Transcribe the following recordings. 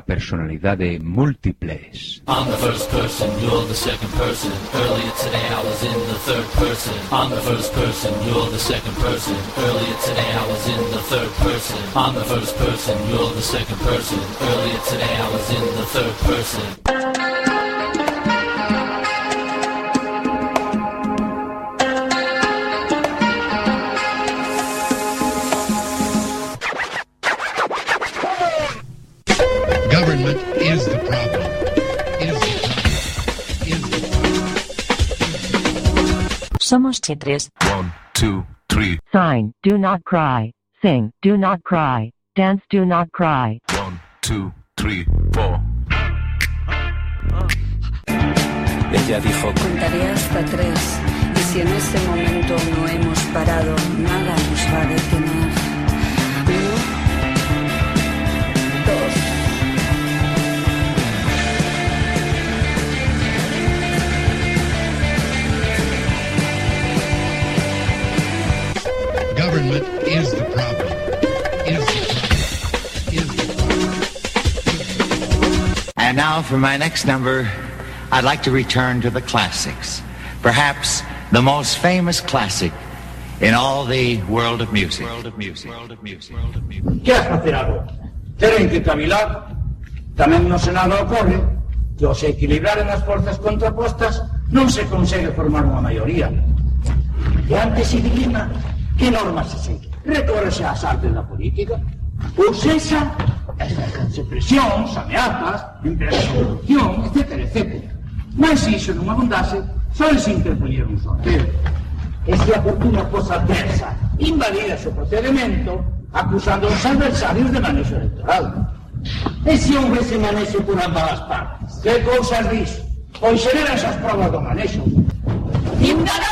personalidades múltiples. I'm the first person, you're the second person. Earlier today I was in the third person. I'm the first person, you're the second person. Earlier today I was in the third person. I'm the first person, you're the second person. Earlier today I was in the third person. 1, 2, 3. Sign, do not cry. Sing, do not cry. Dance, do not cry. 1, 2, 3, 4. Ella dijo, contaré hasta tres. Y si en este momento no hemos parado, nada nos va a. Government is the problem. Is the problem. Is the problem. And now for my next number, I'd like to return to the classics. Perhaps the most famous classic in all the world of music. World of music. World of music. World of music. Que has facer agora? Que cavilar. Tamén no Senado ocorre que ao se equilibraren as forzas contrapostas non se consegue formar unha maioría. E antes se dilima que normas se segue. Recórrese ás artes da política. Ou sexa, exercense presións, ameazas, empresa de corrupción, etc, etc. Mas iso non abundase, só se interpoñer un sorteo. E se a fortuna fosa adversa, invalida o procedimento, acusando aos adversarios de manexo electoral. E se houvese por ambas as partes? Que cousas dis? Pois xeran esas provas do manexo. Ciudadanos,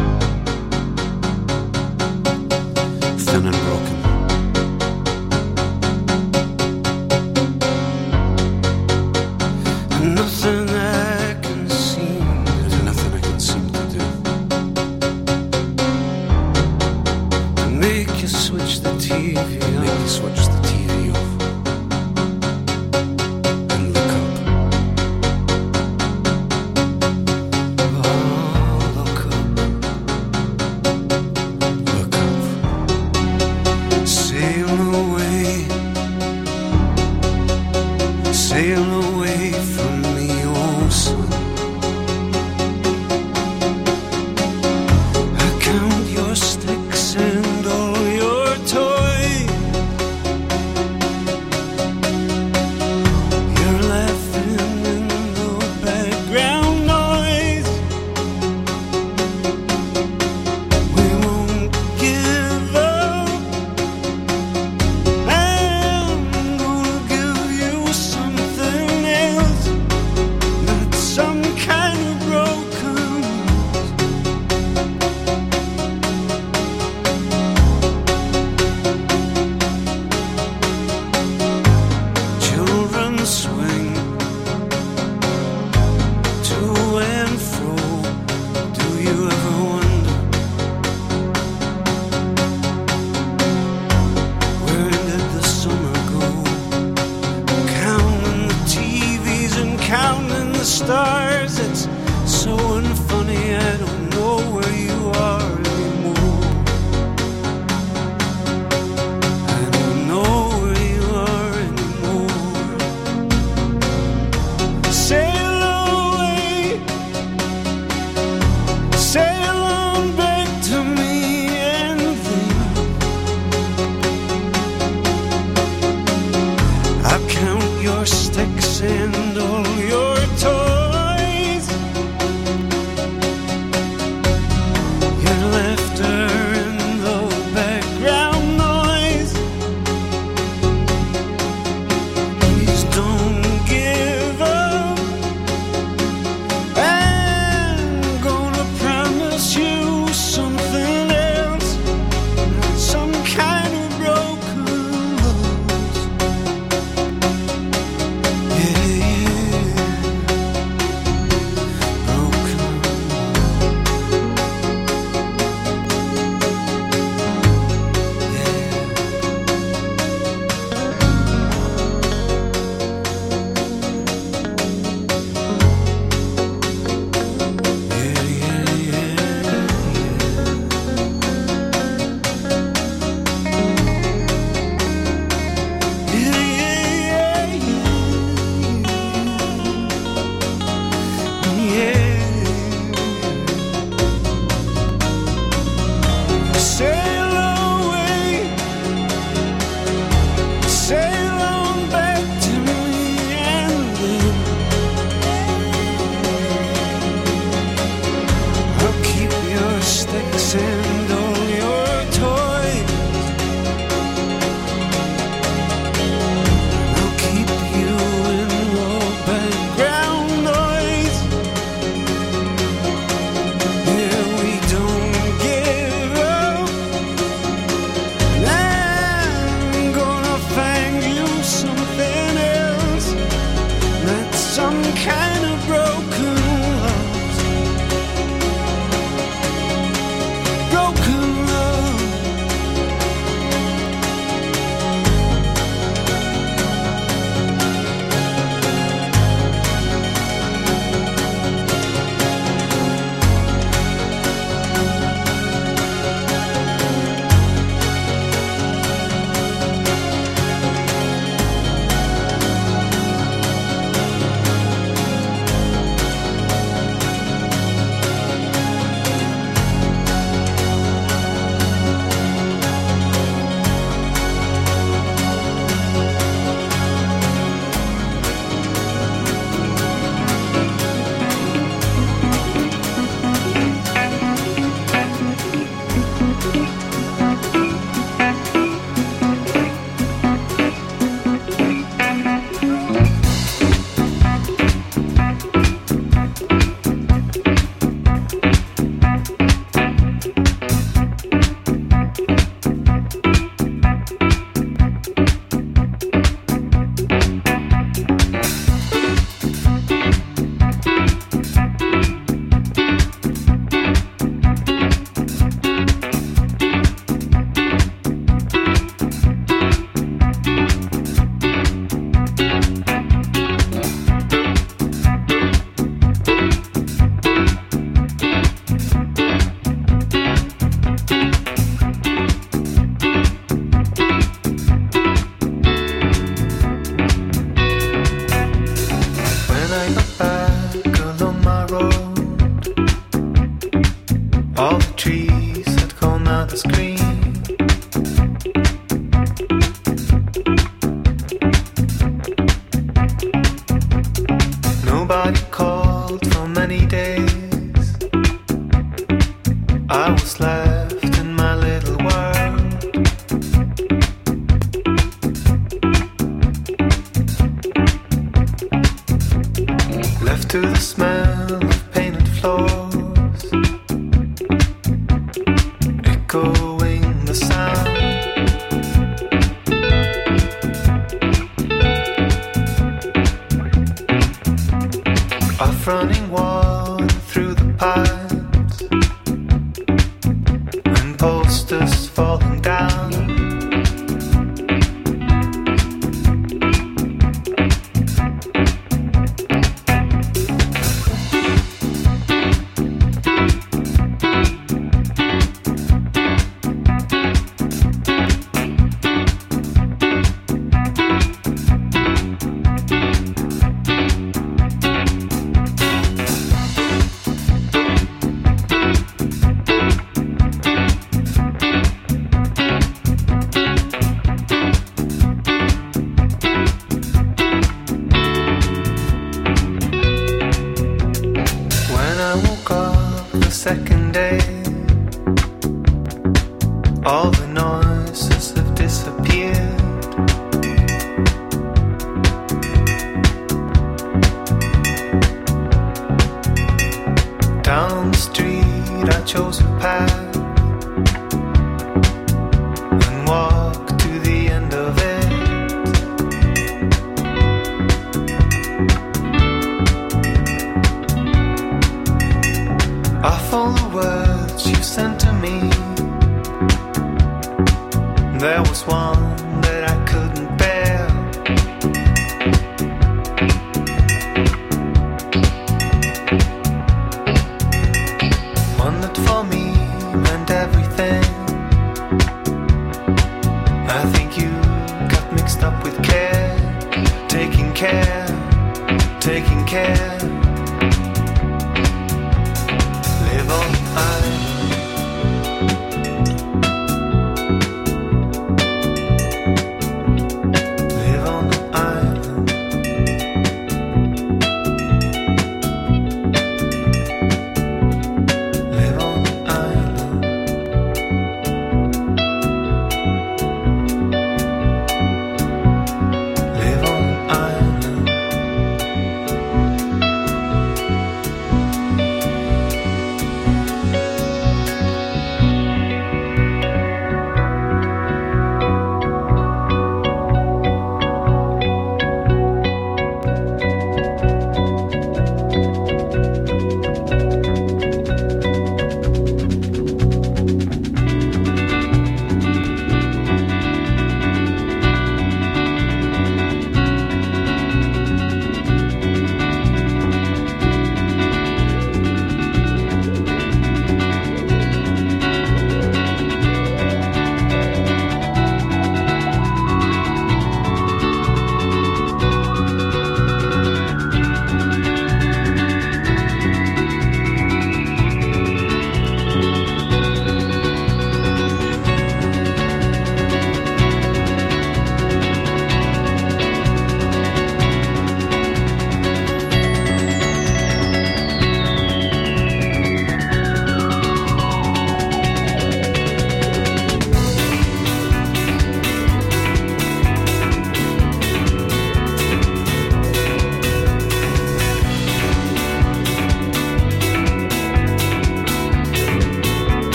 Nobody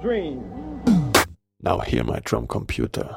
dream. Now hear my drum computer.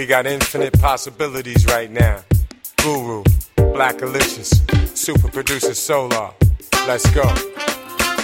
We got infinite possibilities right now. Guru, Blackalicious, Super Producer Solar. Let's go.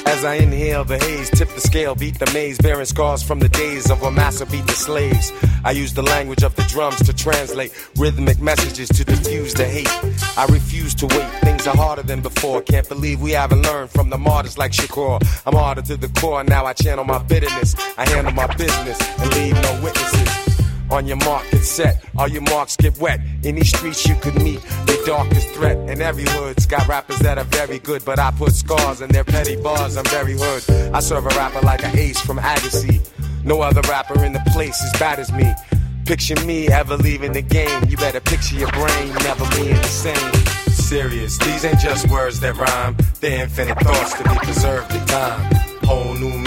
As I inhale the haze, tip the scale, beat the maze, bearing scars from the days of when massa beat the slaves. I use the language of the drums to translate rhythmic messages to diffuse the hate. I refuse to wait, things are harder than before. Can't believe we haven't learned from the martyrs like Shakur. I'm harder to the core, now I channel my bitterness. I handle my business and leave no witnesses. On your mark, get set. All your marks get wet. In these streets you could meet the darkest threat. And every hood's got rappers that are very good, but I put scars in their petty bars. I'm very hood. I serve a rapper like an ace from Agassi. No other rapper in the place as bad as me. Picture me ever leaving the game. You better picture your brain never being the same. Serious, these ain't just words that rhyme. They're infinite thoughts to be preserved in time. Whole new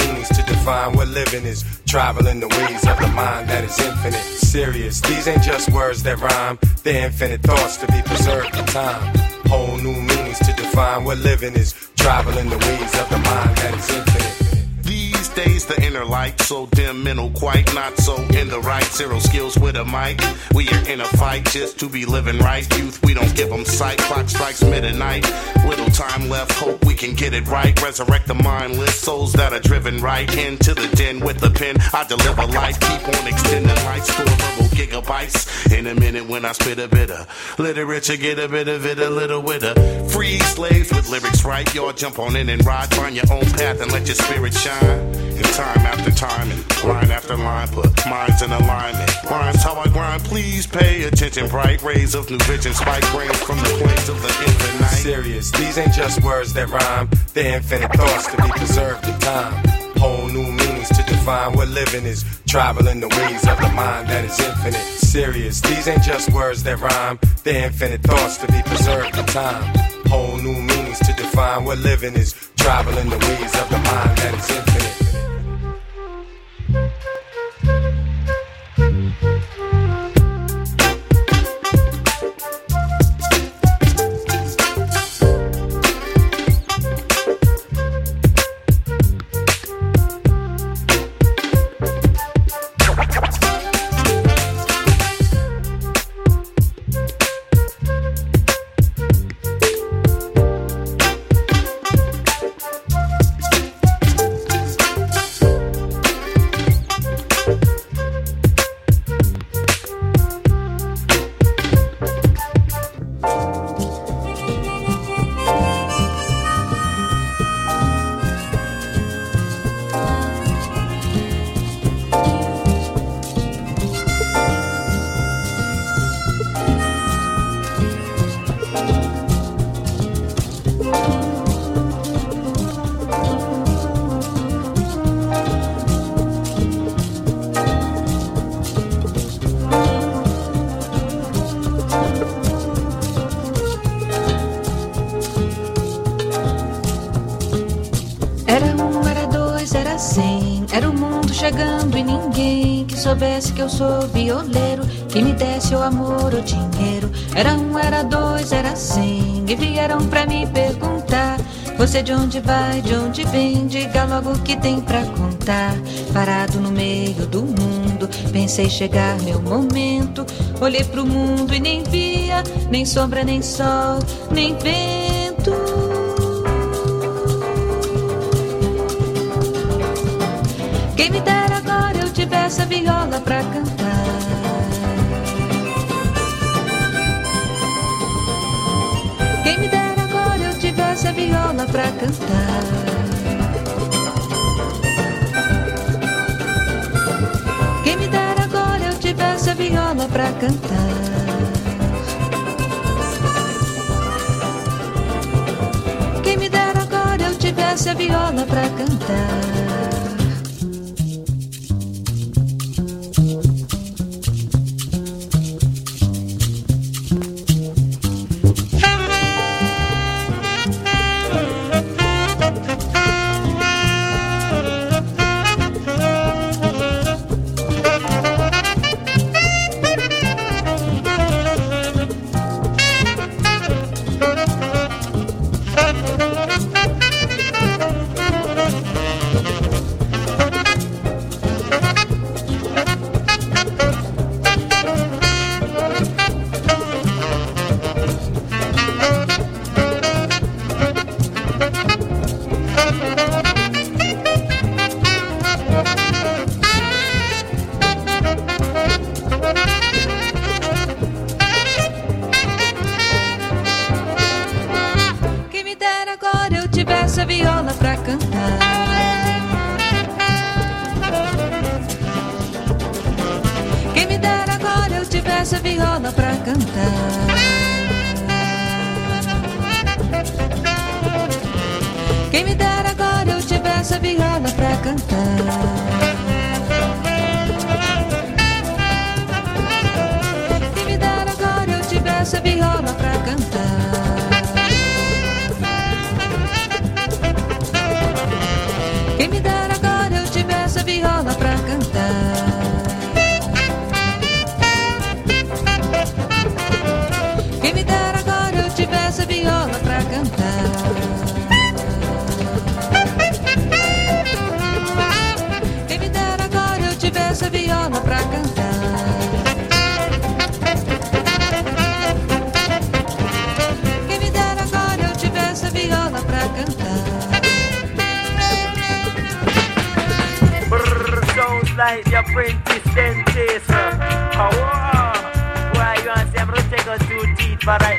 define. what living is. Traveling the ways of the mind that is infinite. Serious, these ain't just words that rhyme, they're infinite thoughts to be preserved in time. Whole new meanings to define what living is. Traveling the ways of the mind that is infinite. These days the inner light so dim mental oh, quite not so. In the right zero skills with a mic. We are in a fight just to be living right. Youth we don't give them sight. Clock strikes midnight. Little time left hope we can get it right. Resurrect the mindless souls that are driven right into the den with the pen. I deliver life. keep on extending light store verbal gigabytes. In a minute when I spit a bit of literature get a bit of it a little with a free slaves with lyrics right? Y'all jump on in and ride find your own path and let your spirit shine in time after time and line after line put minds in alignment rhymes how I grind please pay attention bright rays of new vision spike brains from the plains of the infinite Serious, these ain't just words that rhyme, they're infinite thoughts to be preserved in time. Whole new meanings to define what living is. Traveling the ways of the mind that is infinite. Serious, these ain't just words that rhyme, they're infinite thoughts to be preserved in time. Whole new meanings to define what living is. Traveling the ways of the mind that is infinite. Que eu sou violeiro. Que me desse o amor ou dinheiro. Era um, era dois, era cem. E vieram pra me perguntar. Você de onde vai, de onde vem? Diga logo o que tem pra contar. Parado no meio do mundo, pensei chegar meu momento. Olhei pro mundo e nem via, nem sombra, nem sol, nem vento. Quem me dera agora eu tivesse a viola pra cantar. Quem me dera agora eu tivesse a viola pra cantar. Quem me dera agora eu tivesse a viola pra cantar. Quem me dera agora eu tivesse a viola pra cantar. like the apprentice dentist. Oh, why you want to say I'm going to take teeth, but I